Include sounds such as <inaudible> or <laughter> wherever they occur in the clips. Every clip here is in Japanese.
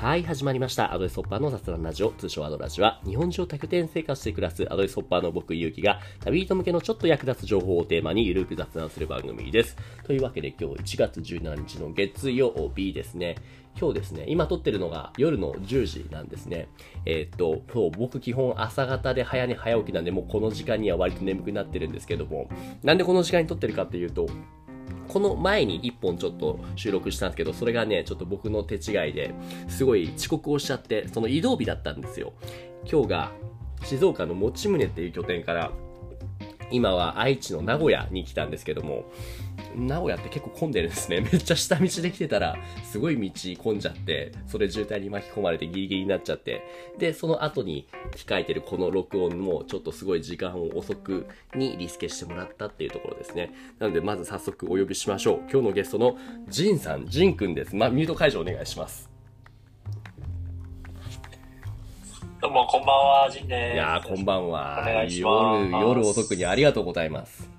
はい、始まりました。アドレスホッパーの雑談ラジオ、通称アドラジオは、日本中多拠点生活して暮らすアドレスホッパーの僕、ゆうきが、旅人向けのちょっと役立つ情報をテーマにゆるく雑談する番組です。というわけで今日1月17日の月曜日ですね。今日ですね、今撮ってるのが夜の10時なんですね。えーっと、そう、僕基本朝方で早寝早起きなんで、もうこの時間には割と眠くなってるんですけども、なんでこの時間に撮ってるかっていうと、この前に1本ちょっと収録したんですけど、それがね、ちょっと僕の手違いで、すごい遅刻をしちゃって、その移動日だったんですよ。今日が静岡の持宗っていう拠点から、今は愛知の名古屋に来たんですけども、名古屋って結構混んでるんですね。<laughs> めっちゃ下道で来てたら、すごい道混んじゃって、それ渋滞に巻き込まれてギリギリになっちゃって、で、その後に控えてるこの録音も、ちょっとすごい時間を遅くにリスケしてもらったっていうところですね。なので、まず早速お呼びしましょう。今日のゲストのジンさん、ジンくんです。まあ、ミュート解除お願いします。どうも、こんばんは、ジンです。いやー、こんばんは。お願いします夜、夜遅くにありがとうございます。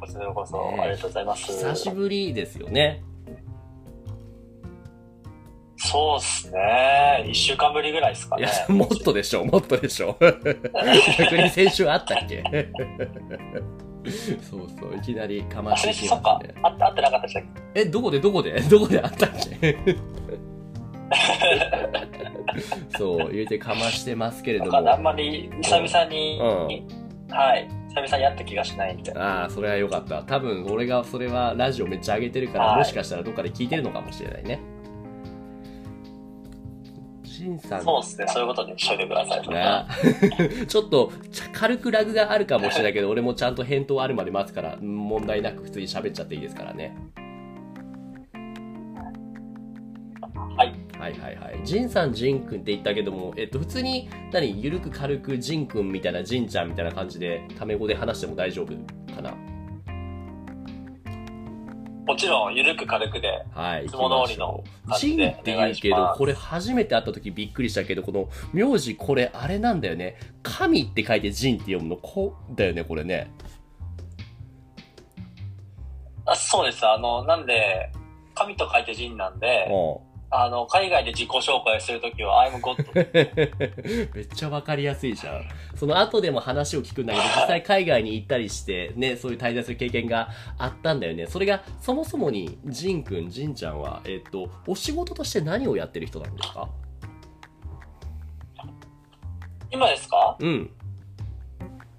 こちらこそ、ねえありがとうございます。久しぶりですよね。そうっすね。一週間ぶりぐらいですかねいや。、もっとでしょう、もっとでしょう。<laughs> 逆に先週あったっけ？<laughs> そうそう、いきなりかまあ、してきますね。。あって、あってなかったでしたっけ？え、どこで？どこで？どこであったっけ？<laughs> そう、言うてかましてますけれども。あんまり、久々に、うはい。久々に会った気がしないみたいな。ああ、それはよかった。多分、俺がそれはラジオめっちゃ上げてるから、はいもしかしたらどっかで聞いてるのかもしれないね。しんさん。そうっすね。そういうことにしといてください。な <laughs> ちょっと軽くラグがあるかもしれないけど俺もちゃんと返答あるまで待つから問題なく普通に喋っちゃっていいですからねはい。はいはい。はいジンさんジンくんって言ったけどもえっと普通に何ゆるく軽くジンくんみたいなジンちゃんみたいな感じでタメ語で話しても大丈夫かな？もちろん、ゆるく軽くで、はいいつも通りの感ジンって言うけどこれ初めて会った時びっくりしたけどこの名字これあれなんだよね。神って書いてジンって読むのこうだよねこれね。あそうです。あの、なんで、神と書いてジンなんで、うんあの、海外で自己紹介するときは、I'm God <laughs> めっちゃわかりやすいじゃん。その後でも話を聞くんだけど、実際海外に行ったりして、ね、そういう滞在する経験があったんだよね。それが、そもそもに、ジンくん、ジンちゃんは、えっと、お仕事として何をやってる人なんですか？今ですか？うん。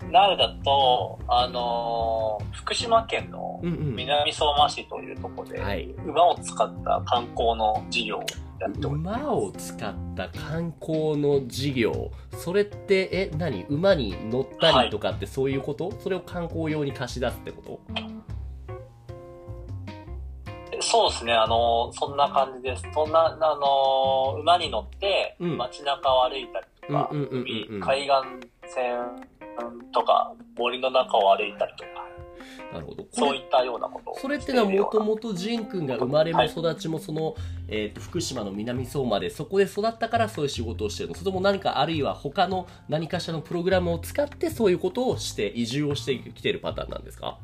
Now だと、あのー福島県のうんうん。南相馬市というところで、はい。馬を使った観光の事業をやっております。馬を使った観光の事業。それって、え、何？馬に乗ったりとかってそういうこと、それを観光用に貸し出すってこと？そうですね、あのーそんな感じです。そんな、あのー馬に乗ってうん街中を歩いたりとか、海岸線とか森の中を歩いたりとか、なるほど。そういったようなことをそれってのはもとももとジン君が生まれも育ちもその、えー、と福島の南相馬でそこで育ったからそういう仕事をしてるのそれとも何かあるいは他の何かしらのプログラムを使ってそういうことをして移住をしてきてるパターンなんですか？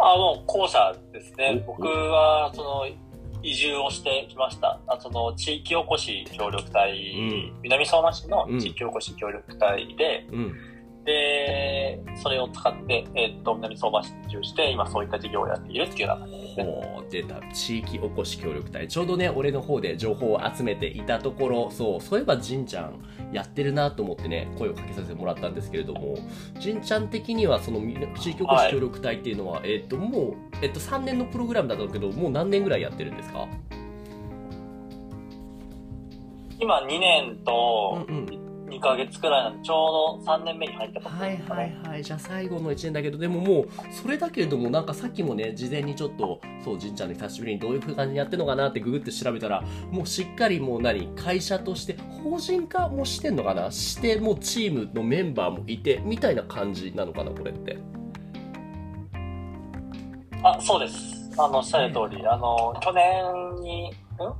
あの、後者ですね。お僕は、その、移住をしてきました。あその、地域おこし協力隊、うん。南相馬市のうん。地域おこし協力隊で、うんで、それを使って、えっと、南相馬市に移住して、今そういった事業をやっているっていうようですね。ほう出た。地域おこし協力隊。ちょうどね俺の方で情報を集めていたところそうそういえばジンちゃんやってるなと思ってね声をかけさせてもらったんですけれどもジンちゃん的にはそのみ地域おこし協力隊っていうのは、えっともう、えっと、3年のプログラムだったけどもう何年ぐらいやってるんですか？今2年とうんうん2ヶ月くらいなんで、ちょうど3年目に入ったところはいですかね。はいはいじゃあ最後の1年だけどでももうそれだけれどもなんかさっきもね事前にちょっとそうじんちゃんで久しぶりにどういう感じにやってるのかなってググって調べたらもうしっかりもう何会社として法人化もしてんのかな？してもうチームのメンバーもいてみたいな感じなのかなこれってあ、そうです。あの、おっしゃる通り、あの、去年に、ん？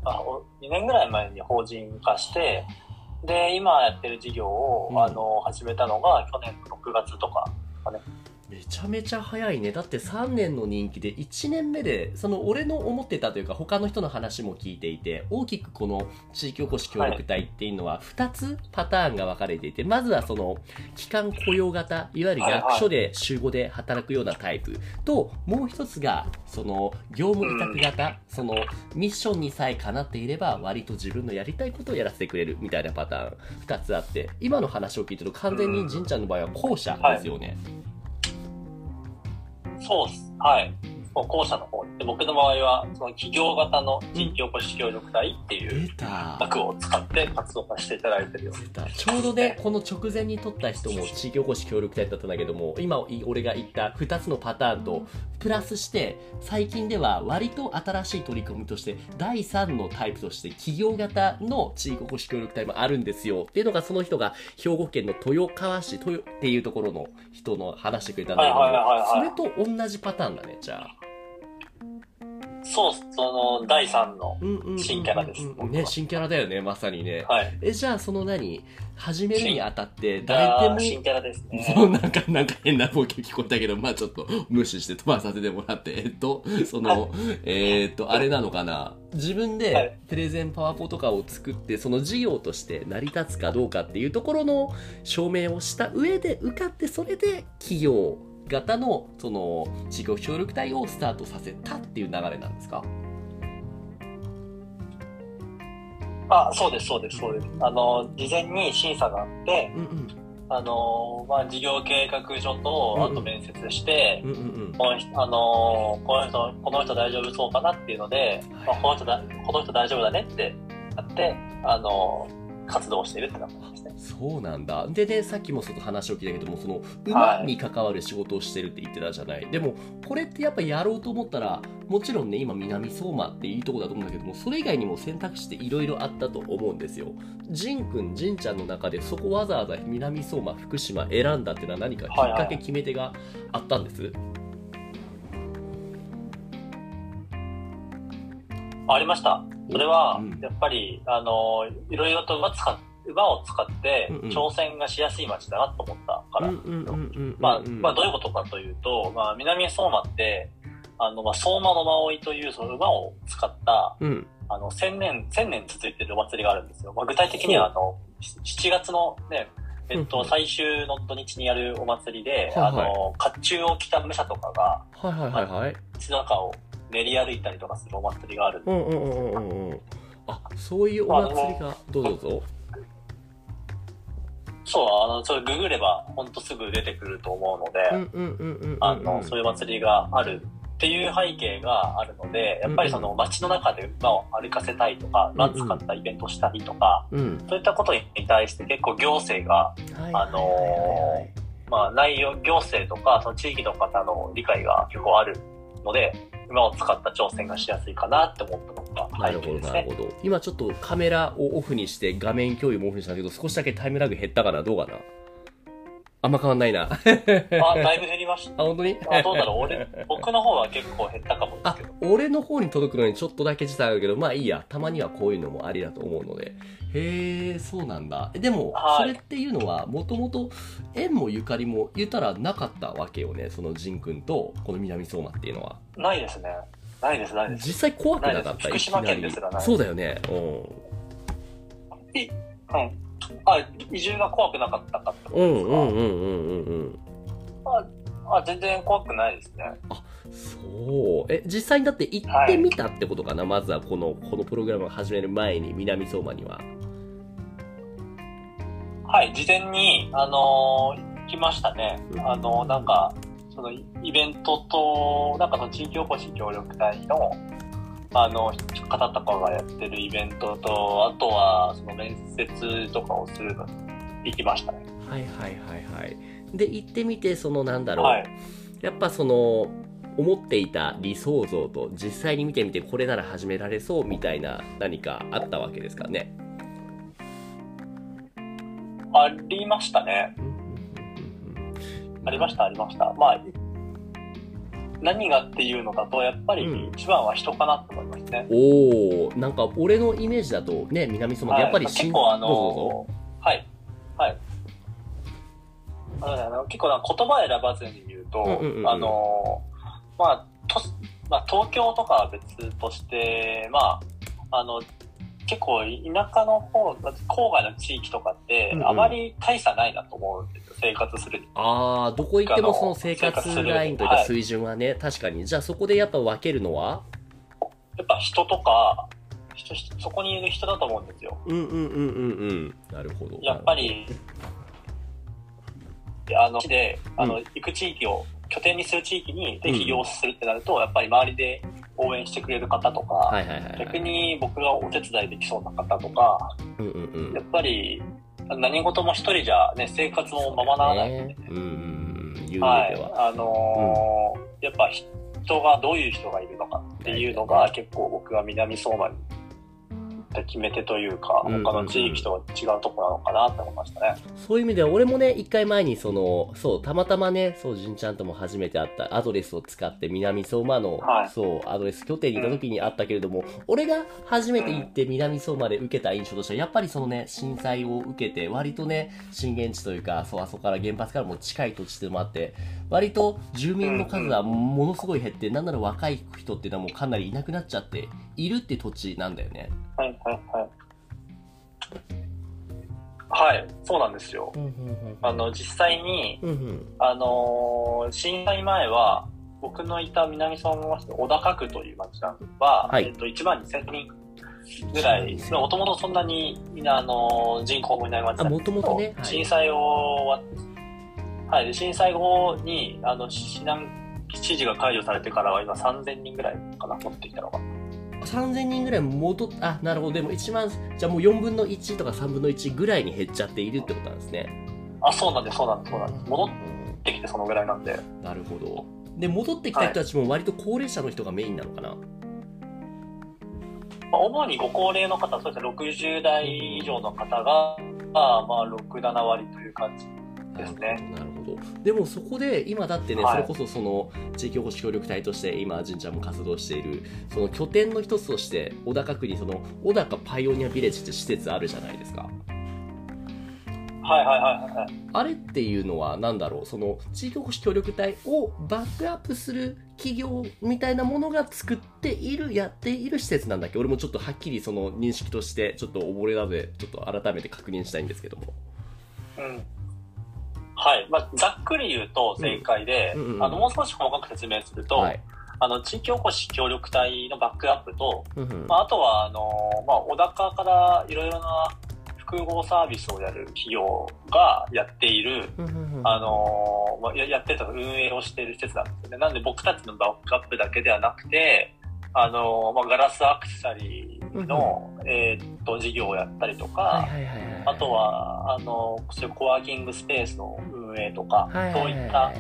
あ、お2年ぐらい前に法人化して、で、今やってる事業を、うん。あの、始めたのが去年の6月とか、めちゃめちゃ早いね。だって3年の人気で1年目でその俺の思ってたというか他の人の話も聞いていて大きくこの地域おこし協力隊っていうのは2つパターンが分かれていてまずはその期間雇用型いわゆる役所で週5で働くようなタイプ。ともう一つがその業務委託型そのミッションにさえかなっていれば割と自分のやりたいことをやらせてくれるみたいなパターン。2つあって今の話を聞いてると完全にじんちゃんの場合は後者ですよね。そうっす。はい。もう後者の方で、僕の場合は、その企業型の地域おこし協力隊っていう枠を使って活動させていただいてるよ。ちょうどねこの直前に撮った人も地域おこし協力隊だったんだけども今俺が言った2つのパターンとプラスして最近では割と新しい取り組みとして第3のタイプとして企業型の地域おこし協力隊もあるんですよ。っていうのがその人が兵庫県の豊川市豊っていうところの人の話してくれたんだけどそれと同じパターンだねじゃあ。そう。その、第3の。新キャラですね新キャラだよねまさにね。はい。えじゃあその何始めるにあたってあ誰でもー新キャラですね。そうなんかなんか変なボケ聞こえたけどまあちょっと無視して飛ばさせてもらってえっとそのえーっとあれなのかな？自分はでいプレゼンパワポとかを作ってその事業として成り立つかどうかっていうところの証明をした上で受かってそれで企業型のその地域協力隊をスタートさせたっていう流れなんですか？あ、そうです、そうです、そうです。あの、事前に審査があって、うんうん。あの、まあ、事業計画書と、うんあと面接して、うんうんうん。この人、あの、この人、この人大丈夫そうかなっていうので、まあ、この人だ、この人大丈夫だねってやって、あの、活動してるってなった。んですね。そうなんだ。でね、さっきもちょっと話を聞いたけども、そのはい馬に関わる仕事をしてるって言ってたじゃない。でも、これってやっぱやろうと思ったら、もちろんね、今、南相馬っていいとこだと思うんだけども、それ以外にも選択肢っていろいろあったと思うんですよ。ジンくん、ジンちゃんの中で、そこわざわざ南相馬、福島選んだっていうのは何かきっかけ、決め手があったんです、ありました。それはうん、やっぱり、あの、いろいろと馬使っ馬を使って挑戦がしやすい街だなと思ったから。まあ、まあ、どういうことかというと、まあ、南相馬って、あの、まあ、相馬の馬追いという、その馬を使った、うん。あの、千年、千年続いてるお祭りがあるんですよ。まあ、具体的には、あの、7月のね、えっと、最終の土日にやるお祭りで、はいはいあの、甲冑を着た武者とかが、はいはいはいはい。街中を練り歩いたりとかするお祭りがあるんでうんうんうんうんうんうん。あ、そういうお祭りが、どうぞどうぞ。そう、あの、それググれば、ほんとすぐ出てくると思うので。あの、そういう祭りがあるっていう背景があるので、やっぱりその街の中で馬を歩かせたいとか、馬使ったイベントをしたりとか、うん。そういったことに対して結構行政が、はいあのまあ内容、行政とか、その地域の方の理解が結構あるので、馬を使った挑戦がしやすいかなって思ったのがなるほど。なるほど。今ちょっとカメラをオフにして画面共有もオフにしたけど、少しだけタイムラグ減ったかな？どうかな？あんま変わんないな。あ、あ、だいぶ減りました。本当に？あどうだろう？俺、僕の方は結構減ったかもですあけど。、俺の方に届くのにちょっとだけ時差あるけど、まあいいや。たまにはこういうのもありだと思うので。へえ、そうなんだ。えでも、はいそれっていうのは、もともと縁もゆかりも言ったらなかったわけよね。そのジン君と、この南相馬っていうのは。ないですね。ないです、ないです。実際怖くなかった？福島県ですらないそうだよね。うん。うん。あ、移住が怖くなかったかってことうんですか、うんうんうんうんうん。あ、全然怖くないですね。そう。え、実際にだって行ってみたってことかな、まずはこの、このプログラムを始める前に、南相馬には。はい、事前に、あのー来ましたねう。んあのなんか、そのイベントと、なんかその地域おこし協力隊の、あの、方とかがやってるイベントと、あとは、その面接とかをするのに行きましたね。はいはいはいはい。で、行ってみて、そのなんだろう。はい。やっぱその、思っていた理想像と実際に見てみてこれなら始められそうみたいな何かあったわけですかね？ありましたね。ありました、ありました。まあ、何がっていうのだと、やっぱりうん一番は人かなと思いますね。おおなんか俺のイメージだとね南相馬ってやっぱりはい新結構あのはいはいあの結構な言葉選ばずに言うと、うんうんうんうんあの、まあ、とまあ、東京とかは別として、まあ、あの、結構田舎の方、郊外の地域とかってあまり大差ないなと思うんですよ、生活するに。ああ、どこ行ってもその生活ラインというかはい水準はね、確かに。じゃあそこでやっぱ分けるのは？やっぱ人とか、人そこにいる人だと思うんですよ。うんうんうんうんうん。なるほど。やっぱり、あの、で、あの、うん行く地域を拠点にする地域に、で、うん起業するってなると、やっぱり周りで応援してくれる方とか、はいはいはいはい。逆に僕がお手伝いできそうな方とか、うんうんうん。やっぱり、何事も一人じゃね、生活もままならないんでね。はいは。。あのーやっぱ人が、どういう人がいるのかっていうのが結構僕が南相馬に決め手というか、うんうんうん他の地域とは違うところなのかなって思いましたね。そういう意味では、俺もね、一回前に、その、そう、たまたまね、そう、じんちゃんとも初めて会ったアドレスを使って、南相馬の、はいそう、アドレス拠点にいた時に会ったけれども、俺が初めて行って南相馬で受けた印象としては、やっぱりそのね、震災を受けて、割とね、震源地というか、そう、あそこから原発からも近い土地でもあって、割と住民の数はものすごい減って、なんなら若い人っていうのはもうかなりいなくなっちゃって、いるって土地なんだよね。はいはいはい。はい、そうなんですよ。うんうんあの、実際に、うんうん。あのー震災前は、僕のいた南相馬市の小高区という町なんは、はいえっと、1万2000人ぐらい、もともとそんなにみんな、あのー人口もいない町あ、もなんですけど、ともとね。はい震災後は、はい、で震災後に、あの、避難指示が解除されてからは今3000人ぐらいかな、持ってきたのが。3000人ぐらい戻っあなるほどでも1万じゃあもう4分の1とか3分の1ぐらいに減っちゃっているってことなんですねあ、そうなんです、そうなんです、そうなんです。戻ってきてそのぐらいなんで。なるほどで戻ってきた人たちも割と高齢者の人がメインなのかな、まあ、主にご高齢の方、そうですね、60代以上の方が、まあ、まあ、6、7割という感じですね。なるほどでもそこで今だってね、はい。それこそその地域おこし協力隊として今じんちゃんも活動しているその拠点の一つとして小高区にその小高パイオニアビレッジって施設あるじゃないですか。はいはいはいはい。あれっていうのは何だろう？その地域おこし協力隊をバックアップする企業みたいなものが作っているやっている施設なんだっけ？俺もちょっとはっきりその認識としてちょっと溺れなのでちょっと改めて確認したいんですけども。うん。はい。まあ、ざっくり言うと正解で、うんうん。うんあの、もう少し細かく説明すると、はい。あの、地域おこし協力隊のバックアップと、うんうん。まあ、あとは、あの、まあ、小高からいろいろな複合サービスをやる企業がやっている、うんうんうん。あのまあ、ややってるとか運営をしている施設なんですよね。なんで僕たちのバックアップだけではなくて、あのまあ、ガラスアクセサリーの、えーっと、事業をやったりとか、はいはいはいはい。あとは、あの、そういうコワーキングスペースの運営とか、はいそうはい。はいいった、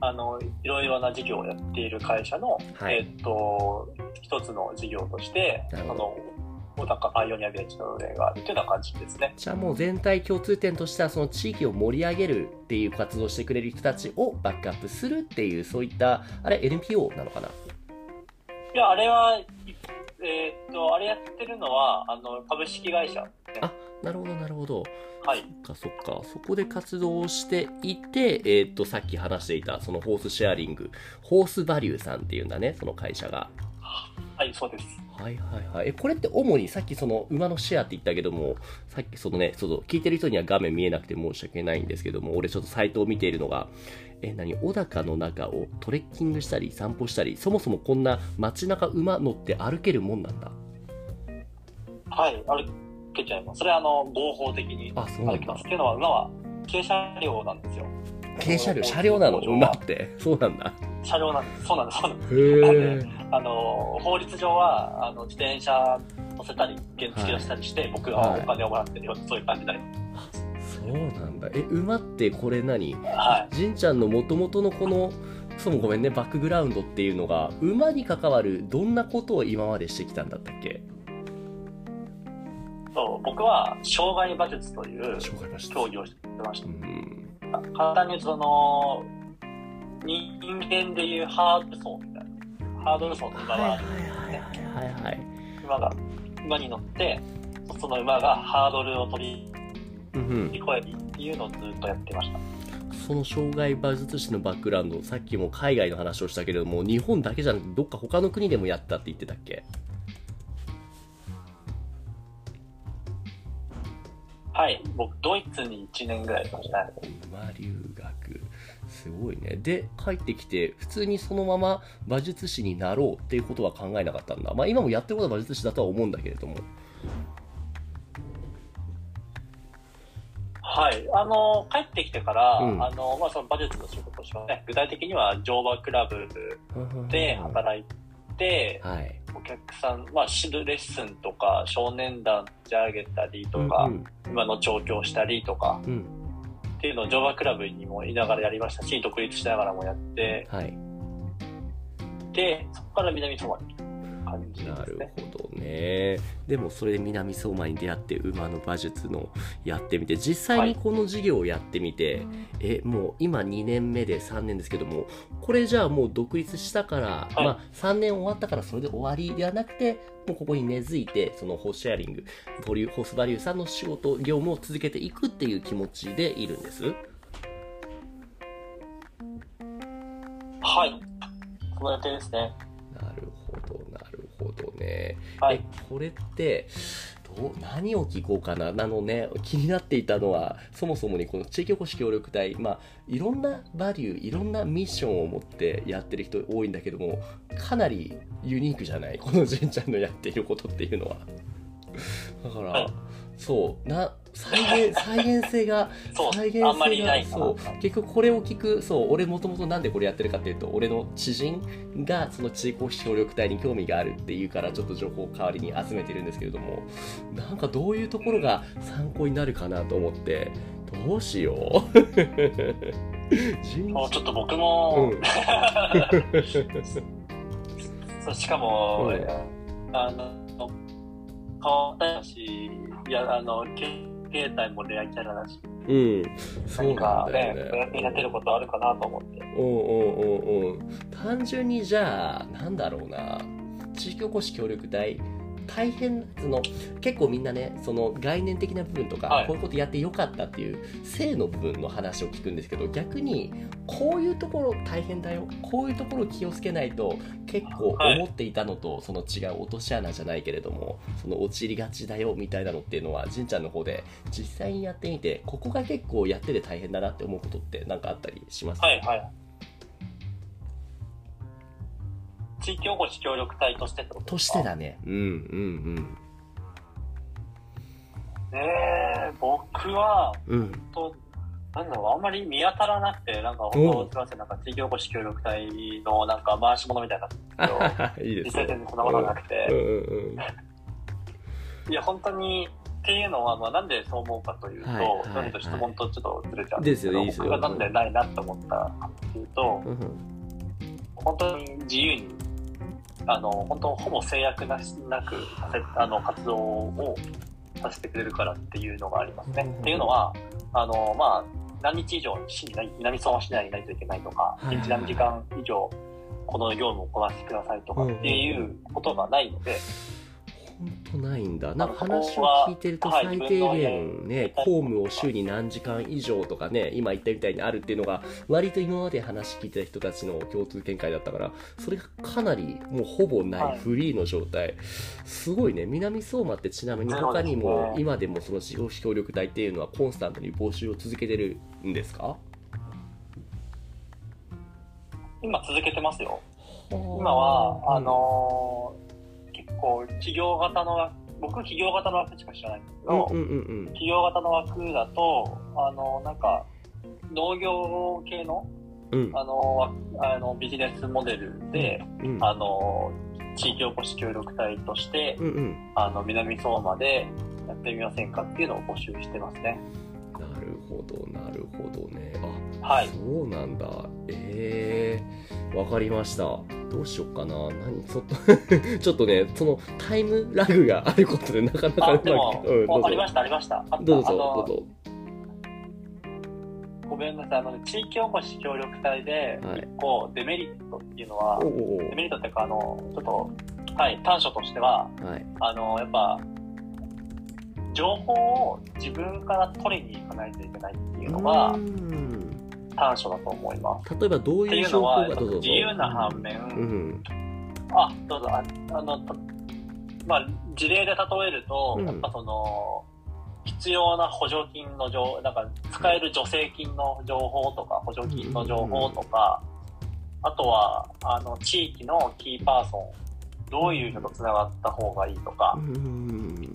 あの、いろいろな事業をやっている会社の、はい。えーっと、一つの事業として、あの、小高パイオニアビレッジの運営があるというような感じですね。じゃあもう全体共通点としてはその地域を盛り上げるっていう活動をしてくれる人たちをバックアップするっていうそういったあれ NPO なのかな？いや、あれは、いえーっと、あれやってるのは、あの、株式会社ね。あなるほどなるほどはい。そっかそっかそこで活動をしていてえーっとさっき話していたそのホースシェアリングホースバリューさんっていうんだねその会社がはい、そうです。はいはいはいえこれって主にさっきその馬のシェアって言ったけどもさっきそのねその聞いてる人には画面見えなくて申し訳ないんですけども俺ちょっとサイトを見ているのがえ何小高の中をトレッキングしたり散歩したりそもそもこんな街中馬乗って歩けるもんなんだ？はい、歩けちゃいます。それは、あの、合法的に歩きます。っていうのは、馬は軽車両なんですよ。軽車両車両なの？馬って？そうなんだ車両なんです。そうなんです。そうなんです。へえあの、法律上は、あの、自転車乗せたり、原付をしたりして、僕はお金をもらってるよ、そういう感じになりまそうなんだえ馬ってこれ何？す。はい。じんちゃんの元々のこのそもごめんねバックグラウンドっていうのが馬に関わるどんなことを今までしてきたんだったっけ？そう、僕は、障害馬術という競技をしてましたう。ん簡単にその、人間でいうハードル走みたいな。ハードル走の馬は、はいはいはいはいはい馬が、馬に乗って、その馬がハードルを飛びうん。うん越えるっていうのをずっとやってました。その障害馬術師のバックグラウンドさっきも海外の話をしたけれども日本だけじゃなくてどっか他の国でもやったって言ってたっけ？はい、僕、ドイツに1年ぐらいいました。ね。馬留学。すごいね。で帰ってきて普通にそのまま馬術師になろうっていうことは考えなかったんだ。まあ今もやってることは馬術師だとは思うんだけれどもはい、あの、帰ってきてから、うん。あの、まあ、その馬術の仕事としてはね、具体的には乗馬クラブで働いて、はい。お客さん、まあ、知るレッスンとか、少年団立ち上げたりとか、うん今の調教したりとか、うん。うんっていうのを乗馬クラブにもいながらやりましたし、独立しながらもやって、はい。で、そこから南相馬に感じなるですね。ほどねでもそれで南相馬に出会って馬の馬術のやってみて実際にこの授業をやってみて、えもう今2年目で3年ですけどもこれじゃあもう独立したから、はいまあ3年終わったからそれで終わりではなくてもうここに根付いてそのホースシェアリングボリュホースバリューさんの仕事業務を続けていくっていう気持ちでいるんです？はい。その予定ですね。なるほどなるほどね。はい。え。これってどう何を聞こうかな？あのね気になっていたのはそもそもにこの地域おこし協力隊まあいろんなバリューいろんなミッションを持ってやってる人多いんだけどもかなりユニークじゃない？この純ちゃんのやっていることっていうのは。だから、はいそう。な再現再現性が <laughs> そう再現性があんまりないかな。そう。結局これを聞くそう。俺もともとなんでこれやってるかっていうと俺の知人がその地域協力隊に興味があるっていうからちょっと情報を代わりに集めてるんですけれどもなんかどういうところが参考になるかなと思ってどうしよう。<laughs> うちょっと僕も、うん。<laughs> そうしかも、うん。あの、変わったし、いや、あの、け携帯もレアキャラだし、うん。そう何なかねんだよ、ね。お役に立てることあるかなと思って。うんうんうんうん。単純にじゃあなんだろうな。地域おこし協力隊大変その結構みんなねその概念的な部分とか、はい。こういうことやってよかったっていう性の部分の話を聞くんですけど逆にこういうところ大変だよ。こういうところ気をつけないと結構はい思っていたのとその違う落とし穴じゃないけれどもその陥りがちだよみたいなのっていうのはじんちゃんの方で実際にやってみてここが結構やってて大変だなって思うことって何かあったりしますはいはい。地域おこし協力隊としてってこととしですか？てだね。うんうんねえ、僕は、うん。うん。と、なんだろう、あんまり見当たらなくて、なんかお本当、すみません、なんか地域おこし協力隊のなんか回し物みたいな、いい実ですね。際全然そんなことなくて、うんうんうん。いや、本当に、っていうのは、まあ、なんでそう思うかというと、はいはいなんで質問とちょっとずれちゃうんですけど、ですよいいですよ僕がなんでないなって思ったかっていうと、うん本当に自由に、あの、本当ほぼ制約なしなくあの、活動をさせてくれるからっていうのがありますね。うんっていうのは、あの、まあ、何日以上市に南相馬市内にいないといけないとか、はいは何時間以上この業務をこなしてくださいとかっていうことがないので、本当ないんだ。なんか話を聞いてるとはい最低限ね、公務を週に何時間以上とかね、今言ったみたいにあるっていうのが、割と今まで話聞いてた人たちの共通見解だったから、それがかなりもうほぼなはいいフリーの状態。すごいね。南相馬ってちなみに他にも今でもその地方協力隊っていうのはコンスタントに募集を続けてるんですか？今続けてますよ。今今は、あのー結構企業型の枠、僕企業型の枠しか知らない。んですけど、うんうんうん。企業型の枠だと、あの、なんか、農業系の、うん。うんあの、わあのビジネスモデルで、うん。あの、地域おこし協力隊として、うんうん。あの、南相馬でやってみませんかっていうのを募集してますね。なるほどなるほどね。あはい。そうなんだ。ええわかりました。どうしようかな。何ちょっと <laughs> ちょっとねそのタイムラグがあることでなかなかあ、うまくうんどうぞ。ありました、ありました。どうぞどうぞ。ごめんなさい、あの、地域おこし協力隊で、はい。一個デメリットっていうのは、おおおデメリットっていうか、あの、ちょっと、はい、短所としては、はい。あの、やっぱ、情報を自分から取りに行かないといけないっていうのがうー、ん短所だと思います。例えばどうい情報いううのは、がどうぞ。自由な反面、うん。あ、どうぞ、ああの、たまあ、事例で例えると、うん。やっぱその、必要な補助金の情なんか使える助成金の情報とか、補助金の情報とか、あとは、あの、地域のキーパーソン、どういう人と繋がった方がいいとか。う、ん。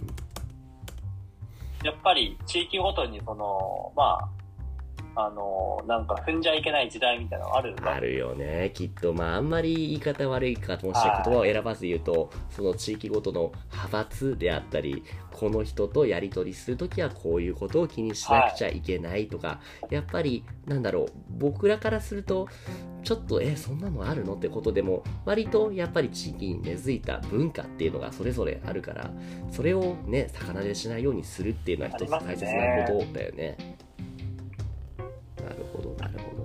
やっぱり地域ごとにその、まあ、あの、なんか踏んじゃいけない時代みたいなのあるんだあるよね。きっと。まああんまり言い方悪いかもしれない。言葉を選ばず言うとその地域ごとの派閥であったりこの人とやり取りするときはこういうことを気にしなくちゃいけないとか、やっぱりなんだろう僕らからするとちょっとえそんなのあるの？ってことでも割とやっぱり地域に根付いた文化っていうのがそれぞれあるからそれをね逆なでしないようにするっていうのは一つ大切なことだよね。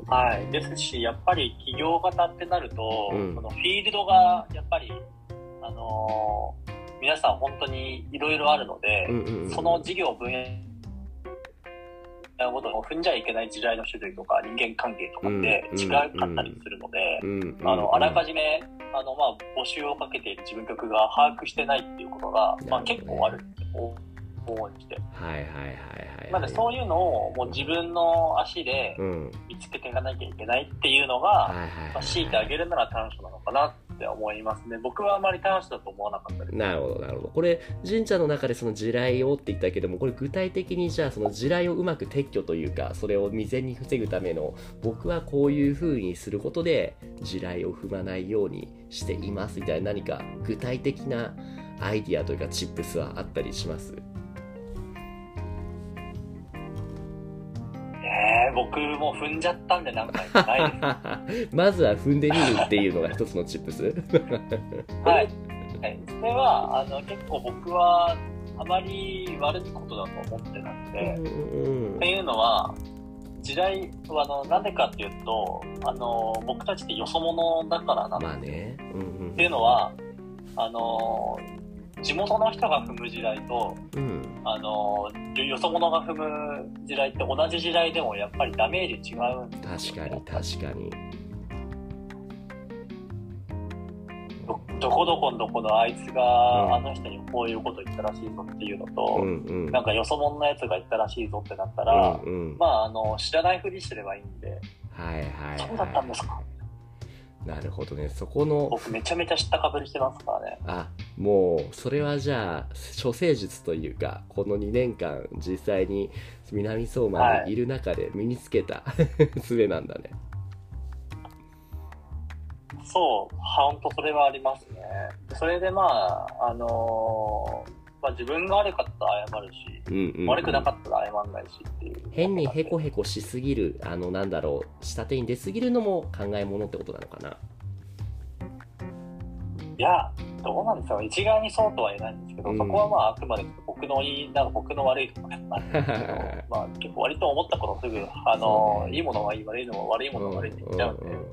はい。ですし、やっぱり企業型ってなると、うん。そのフィールドが、やっぱり、あのー皆さん本当にいろいろあるので、うんうんうんその事業分野ごとの踏んじゃいけない時代の種類とか人間関係とかってうん違かったりするので、うんうんうんあの、あらかじめ、あの、まあ、募集をかけている事務局が把握してないっていうことが、まあ、結構あるって思うんして。はいはいはいはい。なので、そういうのをもう自分の足でうん。見つけていかなきゃいけないっていうのが、はいはいまあ、はい。強いてあげるなら短所なのかなって思いますね。僕はあまり短所だと思わなかったです。なるほどなるほど。これ、神社の中でその地雷をって言ったけども、これ具体的にじゃあその地雷をうまく撤去というか、それを未然に防ぐための、僕はこういう風にすることで地雷を踏まないようにしていますみたいな何か具体的なアイディアというかチップスはあったりします？僕も踏んじゃったんでなんかないでまずは踏んでみるっていうのが一つのチップスす。はい。はい、それは、あの、結構僕は、あまり悪いことだと思ってなくて、うんっていうのは、時代は、あの、なんでかっていうと、あの、僕たちってよそ者だからなんですまあね。うんうんっていうのは、あの、地元の人が踏む時代と、うん。あの、よそ者が踏む時代って同じ時代でもやっぱりダメージ違うんですよ、ね。確かに確かに。どどこどこのどこのあいつうんがあの人にこういうこと言ったらしいぞっていうのと、うんうん。なんかよそ者のやつが言ったらしいぞってなったら、うんうん、まあ、あの、知らないふりしてればいいんで、はいはい、はい。そうだったんですか？なるほどね。そこの、僕めちゃめちゃ知ったかぶりしてますからね。あ、もう、それはじゃあ、処世術というか、この2年間、実際に南相馬にいる中で身につけた、<laughs> 術なんだね。そう、本当それはありますね。それでまあ、あのーまあ自分が悪かったら謝るし、うんうん、うん。悪くなかったら謝んないしっていう。変にヘコヘコしすぎる、あの、なんだろう、下手に出すぎるのも考えものってことなのかな。いや、どうなんですか？一概にそうとは言えないんですけど、うん。そこはまああくまで僕のいい、なんか僕の悪いところなんですけど、<laughs> まあ結構割と思ったことすぐ、あのね。いいものはいい、悪いのも悪いものは悪いって言っちゃうん。で、うん。うん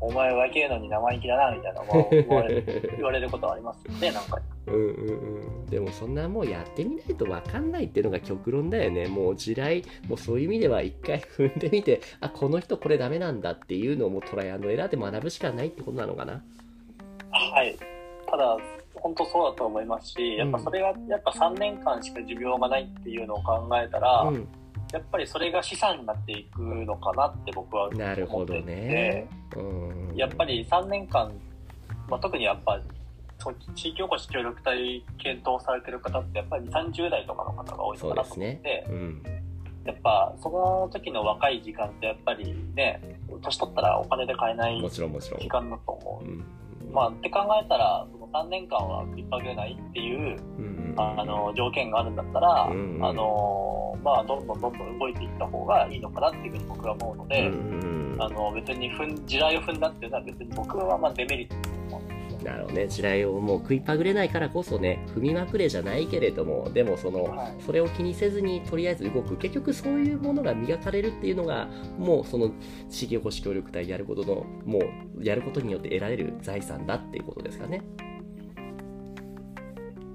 お前は若いのに生意気だな、みたいなのも言わ <laughs> 言われることはありますよね、なんか。うんうんうん、でもそんなもうやってみないと分かんないっていうのが極論だよね。もう地雷もうそういう意味では一回踏んでみてあこの人これダメなんだっていうのをもうトライアンドエラーで学ぶしかないってことなのかなはい。ただ、本当そうだと思いますし、やっぱそれが、やっぱ3年間しか寿命がないっていうのを考えたら、うん。やっぱりそれが資産になっていくのかなって僕は思っていて、なるほどね。うん。やっぱり3年間、まあ、特にやっぱ、地域おこし協力隊検討されてる方ってやっぱり2、30代とかの方が多いそのかなと思って、うん。やっぱその時の若い時間ってやっぱりね、年取ったらお金で買えないもちろんもちろん。時間だと思う。うんまあ、って考えたら、その3年間は食いっぱげないっていう、うんうん。あの、条件があるんだったら、うんうん。あの、まあ、どんどんどんどん動いていった方がいいのかなっていうふうに僕は思うので、うんうんあの、別に踏ん、地雷を踏んだっていうのは別に僕はまあデメリット。なるほどね地雷をもう食いっぱぐれないからこそね踏みまくれじゃないけれどもでもその、はい。それを気にせずにとりあえず動く結局そういうものが磨かれるっていうのがもうその地域おこし協力隊やることのもうやることによって得られる財産だっていうことですかね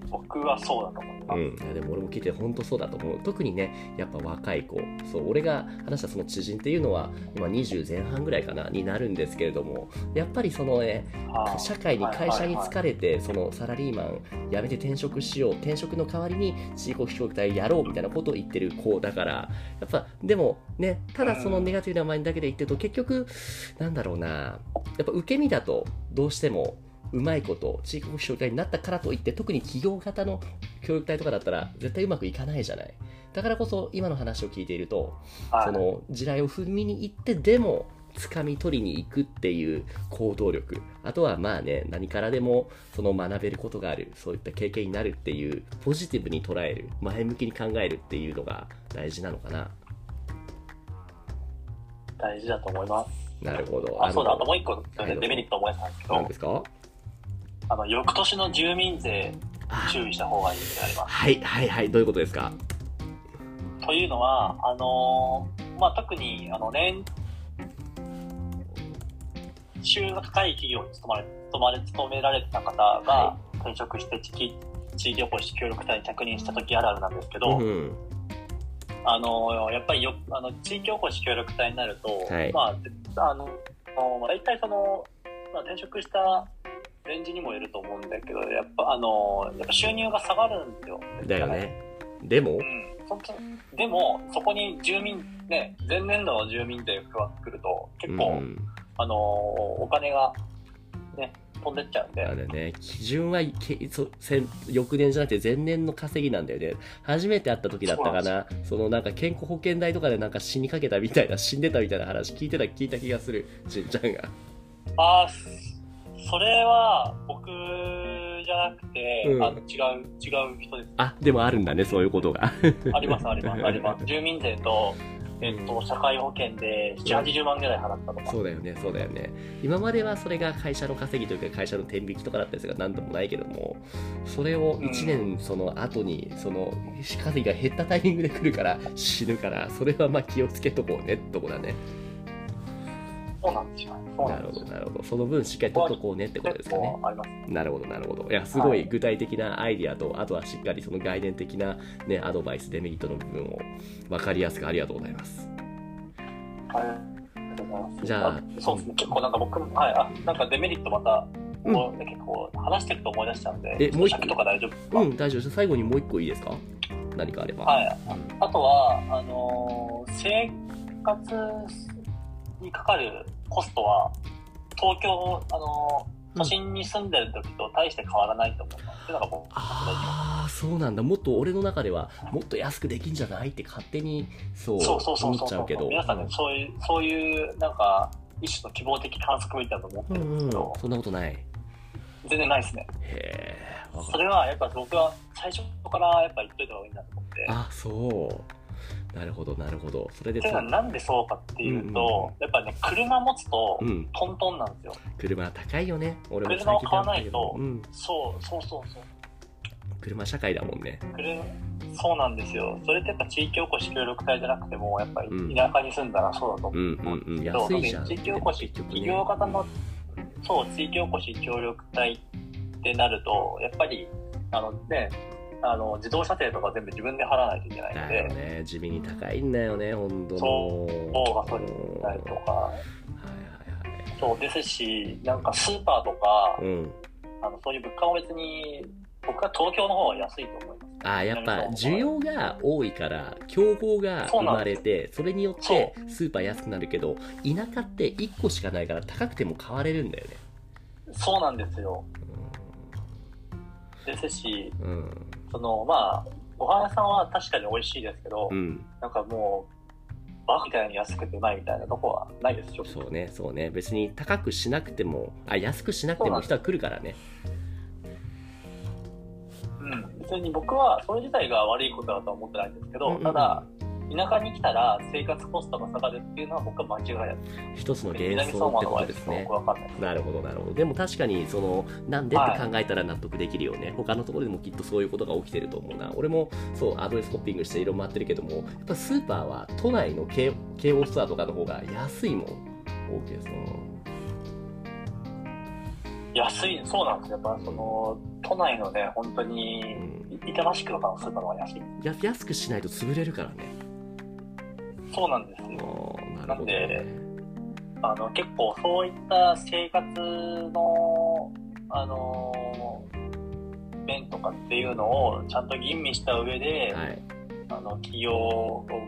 僕はそうだと思います。うん、いやでも俺も聞いて本当そうだと思う。特にねやっぱ若い子。そう俺が話したその知人っていうのは今20前半ぐらいかなになるんですけれども。やっぱりそのね社会に会社に疲れてそのサラリーマン辞めて転職しよう転職の代わりに地域協力隊やろうみたいなことを言ってる子だから。やっぱでもねただそのネガティブなマインドだけで言ってると結局なんだろうな。やっぱ受け身だとどうしてもうまいこと地域協力隊になったからといって特に企業型の協力隊とかだったら絶対うまくいかないじゃない。だからこそ今の話を聞いているとはい。その地雷を踏みに行ってでも掴み取りに行くっていう行動力。あとはまあね何からでもその学べることがある。そういった経験になるっていうポジティブに捉える。前向きに考えるっていうのが大事なのかな。大事だと思います。なるほど。あ、そうだ、あとのもう一個、デメリット思い出したんですけど。何で、すか？あの、翌年の住民税あ注意した方がいいってなります。はいはいはい。どういうことですか？というのは、あのーまあ、特に、あの、年、収が高い企業に勤まれ、勤まれ、勤められてた方はが転職して地域、地域おこし協力隊に着任した時あるあるなんですけど、うんあのやっぱりよあの地域おこし協力隊になると、はい。まあ、あのまあ大体その、まあ、転職したレンジにもよると思うんだけどやっぱあのやっぱ収入が下がるんですよ。だよねでも？うん、本当でもそこに住民ね前年度の住民税が加わってくると結構、うんあのお金がね飛んでっちゃうんであれね、基準はけそ先翌年じゃなくて前年の稼ぎなんだよね。初めて会った時だったかな。そのなんか健康保険代とかでなんか死にかけたみたいな、死んでたみたいな話聞いてた、聞いた気がする、しんちゃんが。あーそれは僕じゃなくて、うんあの違う違う人ですあ、でもあるんだね、そういうことが。あります、あります、あります。<laughs> 住民税と、えっと、社会保険で7、80万ぐらい払ったとか。そうだよね、そうだよね。今まではそれが会社の稼ぎというか会社の天引きとかだったりするから何ともないけども、それを1年その後に、その稼ぎが減ったタイミングで来るから死ぬから、それはまあ気をつけとこうねってとこだね。そうなんですよ。なるほど。なるほど。その分しっかり取っとこうねってことですかね。なるほど、なるほど。いや、すごいはい具体的なアイディアと、あとはしっかりその概念的な、ね、アドバイス、デメリットの部分を分かりやすくありがとうございます。ありがとうございます。じゃあそうですね。結構なんか僕も、はい、あ、なんかデメリットまた、うん結構話してると思い出しちゃうんで、えもう一個尺とか大丈夫うん、大丈夫です。最後にもう一個いいですか？何かあれば。はい。うんあとは、あのー生活にかかるコストは、東京、あのー都心に住んでる時と大して変わらないと思います。っていうのが僕、ああ、そうなんだ。もっと俺の中では、もっと安くできんじゃないって勝手に、そう、そうそうそう思っちゃうけど。皆さんね、そういう、そういう、なんか、一種の希望的観測みたいなのを持ってうんうんんるですけど、そんなことない。へ全然ないですね。え、わかそれはやっぱ僕は最初からやっぱ言っといた方がいいなと思って。あ、そう。なるほど、なるほど。それでっていうのはなんでそうかっていうと、やっぱね、車持つとうん、トントンなんですよ。車高いよね。俺も車を買わないとうん、そう、そうそうそう。車社会だもんね。車そうなんですよ。それってやっぱ地域おこし協力隊じゃなくても、やっぱうんり田舎に住んだらそうだと思う。うんうんうん。そう安いじゃん。地域おこし、結局企業型の、そう、地域おこし協力隊ってなると、やっぱり、あのね、あの、自動車税とか全部自分で払わないといけないので、だよね。地味に高いんだよね、ほんとの。そうガソリンだったりとか、はいはいはい。そうですし、なんかスーパーとか、うん。あのそういう物価も別に、僕は東京の方が安いと思います。あやっぱ需要が多いから競合が生まれてそれによってスーパー安くなるけど田舎って1個しかないから高くても買われるんだよねそうなんですよ。ですし、うんその、まあ、ご飯屋さんは確かに美味しいですけど、うん。なんかもう、バカみたいに安くてうまいみたいなとこはないですよ。そうねそうね。別に高くしなくてもあ安くしなくても人は来るからね。うん。別に僕はそれ自体が悪いことだとは思ってないんですけど、うんうんうん。ただ、田舎に来たら生活コストが下がるっていうのは僕は間違いない。一つの南幻想ってことですね。なるほどなるほど。でも確かにそのなんでって考えたら納得できるよね、他のところでもきっとそういうことが起きてると思うな。俺もそうアドレスホッピングしていろいろ回ってるけどもやっぱスーパーは都内の京京王ストアとかの方が安いもん。です安い、そうなんですよ。やっぱその、都内のね、本当に、板橋区とかのスーパーの方が安い。や安くしないと潰れるからね。そうなんですよ。ななんねで。あの、結構そういった生活の、あの、面とかっていうのをちゃんと吟味した上で、はい。あの、企業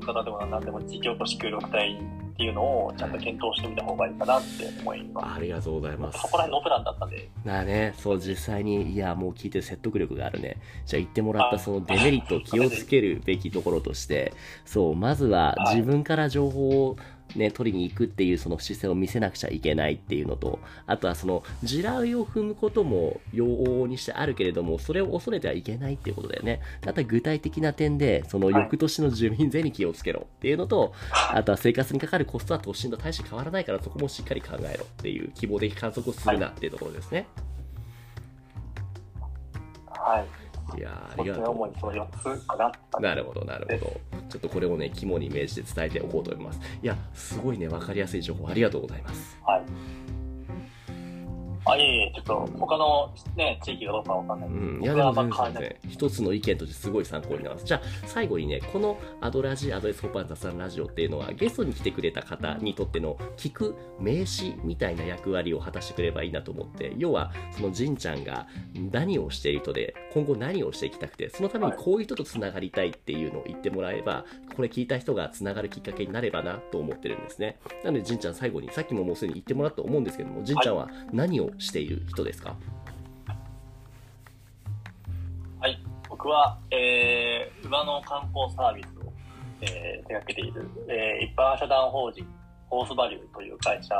方でも何でも地域おこし協力隊っていうのをちゃんと検討してみた方がいいかなって思います。ありがとうございます。そこら辺のプランだったんで、なあね、そう、実際に、いや、もう聞いてる説得力があるね。じゃあ言ってもらったそのデメリットを気をつけるべきところとして、そう、まずははい自分から情報をね、取りに行くっていうその姿勢を見せなくちゃいけないっていうのと、あとはその、地雷を踏むことも容往にしてあるけれども、それを恐れてはいけないっていうことだよね。あとは具体的な点で、その翌年の住民税に気をつけろっていうのと、あとは生活にかかるコストは都心と大して変わらないからそこもしっかり考えろっていう希望的観測をするなっていうところですね。はい。いやーあ僕りがとの主にその4つかななるほど、なるほど。ちょっとこれをね、肝に銘じて伝えておこうと思います。いや、すごいね、わかりやすい情報ありがとうございます。はい。あ、いえいえ、ちょっと他のね、地域がどうかわかんないうん、いやでも全。然全然一つの意見としてすごい参考になります。じゃあ最後にね、このアドラジ、アドレスホッパー雑談ラジオっていうのはゲストに来てくれた方にとっての聞く名詞みたいな役割を果たしてくれればいいなと思って、要はそのじんちゃんが何をしている人で、今後何をしていきたくて、そのためにこういう人とつながりたいっていうのを言ってもらえば、これ聞いた人がつながるきっかけになればなと思ってるんですね。なのでじんちゃん最後に、さっきももうすでに言ってもらったと思うんですけども、じんちゃんは何をしている人ですか？はい。僕は、えー、馬の観光サービスを、えー、手掛けている、えー、一般社団法人、ホースバリューという会社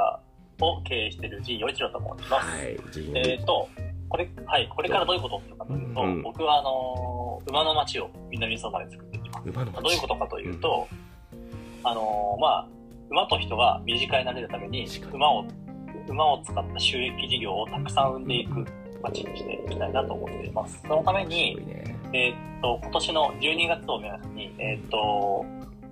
を経営している陣洋一郎と申します。はい、えーと、これ、はい、これからどういうことをするかというと、うん。僕は、あのー馬の街を南相馬で作っていきます。馬の街どういうことかというと、あのーまあ、馬と人が身近になれるために、馬を、馬を使った収益事業をたくさん生んでいく街にしていきたいなと思っています。そのために。えーっと、今年の12月を目安に、えーっと、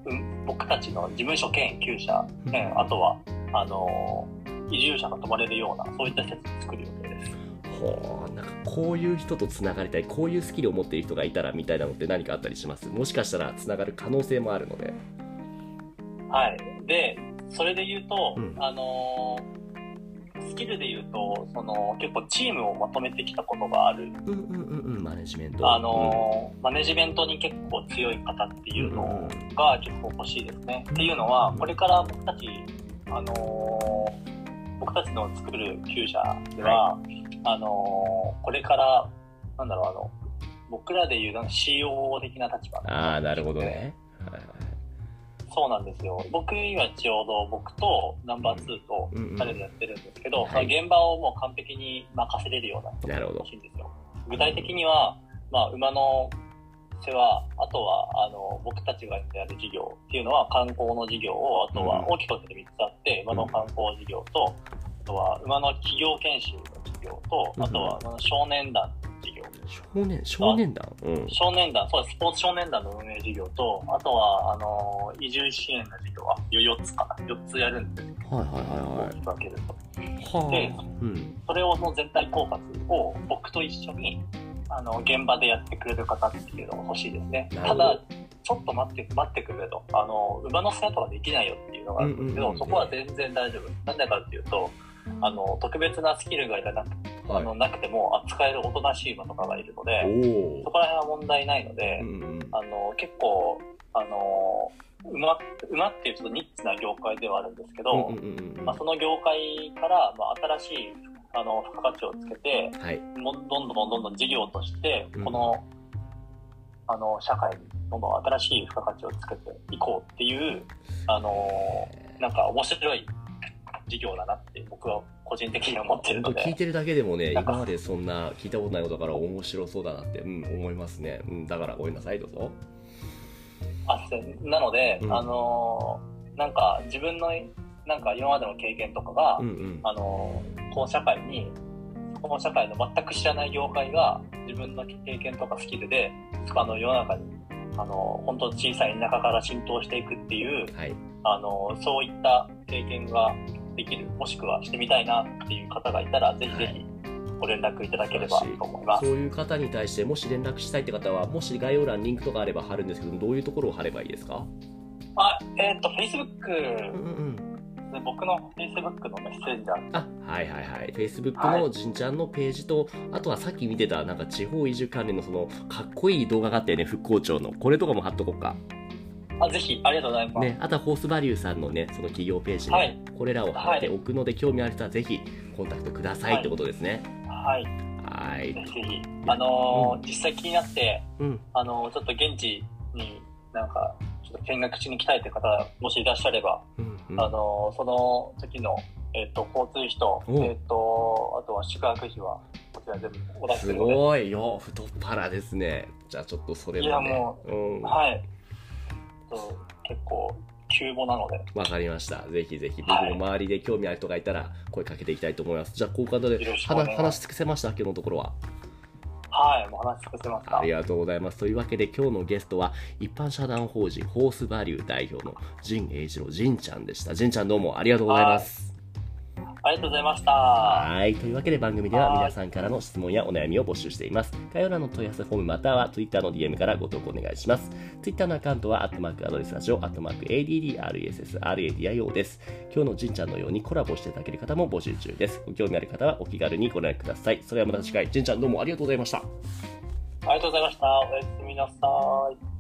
うん僕たちの事務所兼厩舎、うん兼あとは、あのー移住者が泊まれるような、そういった施設を作る予定です。ほうなんかこういう人とつながりたいこういうスキルを持っている人がいたらみたいなのって何かあったりします？もしかしたらつながる可能性もあるのではい。で、それで言うと、うんあのースキルで言うと、その、結構チームをまとめてきたことがある、うんうんうんうん。マネジメント。あのーマネジメントに結構強い方っていうのが結構欲しいですね。っていうのは、これから僕たち、あのー僕たちの作る厩舎では、あのーこれから、なんだろう、あの、僕らで言う COO 的な立場うんああなるほどね、はいはいそうなんですよ。僕今ちょうど僕とナンバー2とうん。うん2人でやってるんですけど、現場をもう完璧に任せれるような人がなるほど。欲しいんですよ。具体的には、まあ、馬の世話、あとは、あの、僕たちがやる事業っていうのは観光の事業を、あとはうん大きく分けて3つあって、馬の観光事業と、あとは馬の企業研修の事業と、うん。あとは馬の少年団業。少年少年団？うん少年団、そうです、スポーツ少年団の運営事業と、あとは、あの、移住支援の事業は4つかな。4つやるんですよ。はいはいはい大きく分けると。はいはであうんそれをの全体考察を僕と一緒に、あの、現場でやってくれる方っていうのが欲しいですね。ただ、ちょっと待って、待ってくれと。あの、馬の世話とかできないよっていうのがあるんですけど、うんうんうんそこは全然大丈夫。なんでかっていうと、あの、特別なスキルがなあのなくても扱えるおとなしい馬とかがいるので、そこら辺は問題ないので、うんうんあの、結構、あの、馬、馬っていうちょっとニッチな業界ではあるんですけど、うんうんうんうんまあ、その業界から、まあ、新しい、あの、付加価値をつけて、はい。もどんどんどんどんどん事業としてうん、この、あの、社会にどんどん新しい付加価値をつけていこうっていう、あの、なんか面白い事業だなって僕は個人的に思ってるので、聞いてるだけでもね今までそんな聞いたことないことだから面白そうだなって、うん、思いますね、うん、だからごめんなさいどうぞ。あせなので、うん。あの、なんか自分の、なんか今までの経験とかが、うんうん。あの、この社会に、この社会の全く知らない業界が自分の経験とかスキルで、あの、世の中に、あの、本当小さい田舎から浸透していくっていう、はい。あの、そういった経験ができる、もしくはしてみたいなっていう方がいたら、ぜひぜひ、ご連絡いただければと思います。そういう方に対して、もし連絡したいって方は、もし概要欄リンクとかあれば貼るんですけど、どういうところを貼ればいいですか？あ、えっ、と、うん Facebook、うん。ね僕の Facebook のメッセンジャーあ、はいはいはい。Facebook のじんちゃんのページと、あとはさっき見てた、なんか地方移住関連のその、かっこいい動画があったよね、復興庁の。これとかも貼っとこうか。あ、ぜひ、ありがとうございます。ね、あとはホースバリューさんのね、その企業ページに、はいこれらを貼っておくので、興味ある人はぜひコンタクトくださいってことですね。はい。はい。ぜひ。あのー実際気になって、うん。あのーちょっと現地になんか、ちょっと見学しに来たいという方、もしいらっしゃれば、うん、うん。あのーその時の、えっ、と、交通費と、おえっ、と、あとは宿泊費は、こちら全部お出しすするので。ごいよ、太っ腹ですね。じゃあちょっとそれもね。いやもうん。わはい。そう結構、急募なので、かりました。ぜひぜひ、僕はいも周りで興味ある人がいたら、声かけていきたいと思います。じゃあ、こういう方で話話し尽くせました、今日のところは。はい、もう話し尽くせました。ありがとうございます。というわけで今日のゲストは一般社団法人ホースバリュー代表の陣英一郎陣ちゃんでした。陣ちゃんどうもありがとうございます。ありがとうございました。はい。というわけで番組でははい皆さんからの質問やお悩みを募集しています。概要欄の問い合わせフォームまたは Twitter の DM からご投稿お願いします。Twitter のアカウントは、アットマークアドレスラジオ、アットマーク ADDRESSRADIO です。今日の陣ちゃんのようにコラボしていただける方も募集中です。ご興味ある方はお気軽にご連絡ください。それではまた次回、陣ちゃんどうもありがとうございました。ありがとうございました。おやすみなさい。